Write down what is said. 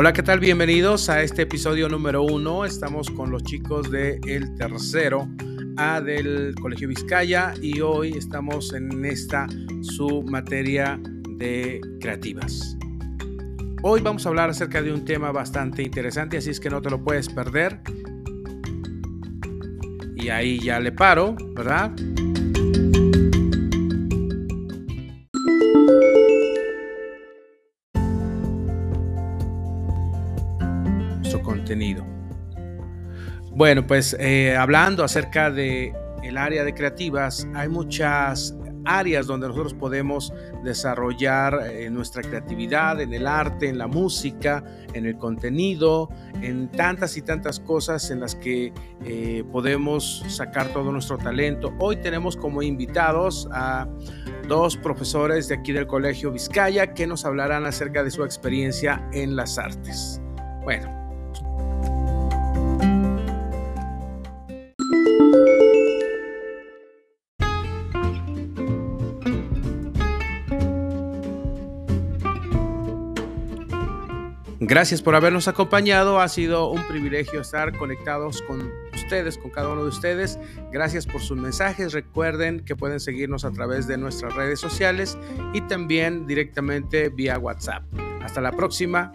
Hola, ¿qué tal? Bienvenidos a este episodio número uno. Estamos con los chicos de Tercero A del Colegio Vizcaya y hoy estamos en esta su materia de creativas. Hoy vamos a hablar acerca de un tema bastante interesante, así es que no te lo puedes perder. Y ahí ya le paro, ¿verdad? Contenido. Bueno, pues eh, hablando acerca de el área de creativas, hay muchas áreas donde nosotros podemos desarrollar eh, nuestra creatividad en el arte, en la música, en el contenido, en tantas y tantas cosas en las que eh, podemos sacar todo nuestro talento. Hoy tenemos como invitados a dos profesores de aquí del Colegio Vizcaya que nos hablarán acerca de su experiencia en las artes. Bueno, Gracias por habernos acompañado. Ha sido un privilegio estar conectados con ustedes, con cada uno de ustedes. Gracias por sus mensajes. Recuerden que pueden seguirnos a través de nuestras redes sociales y también directamente vía WhatsApp. Hasta la próxima.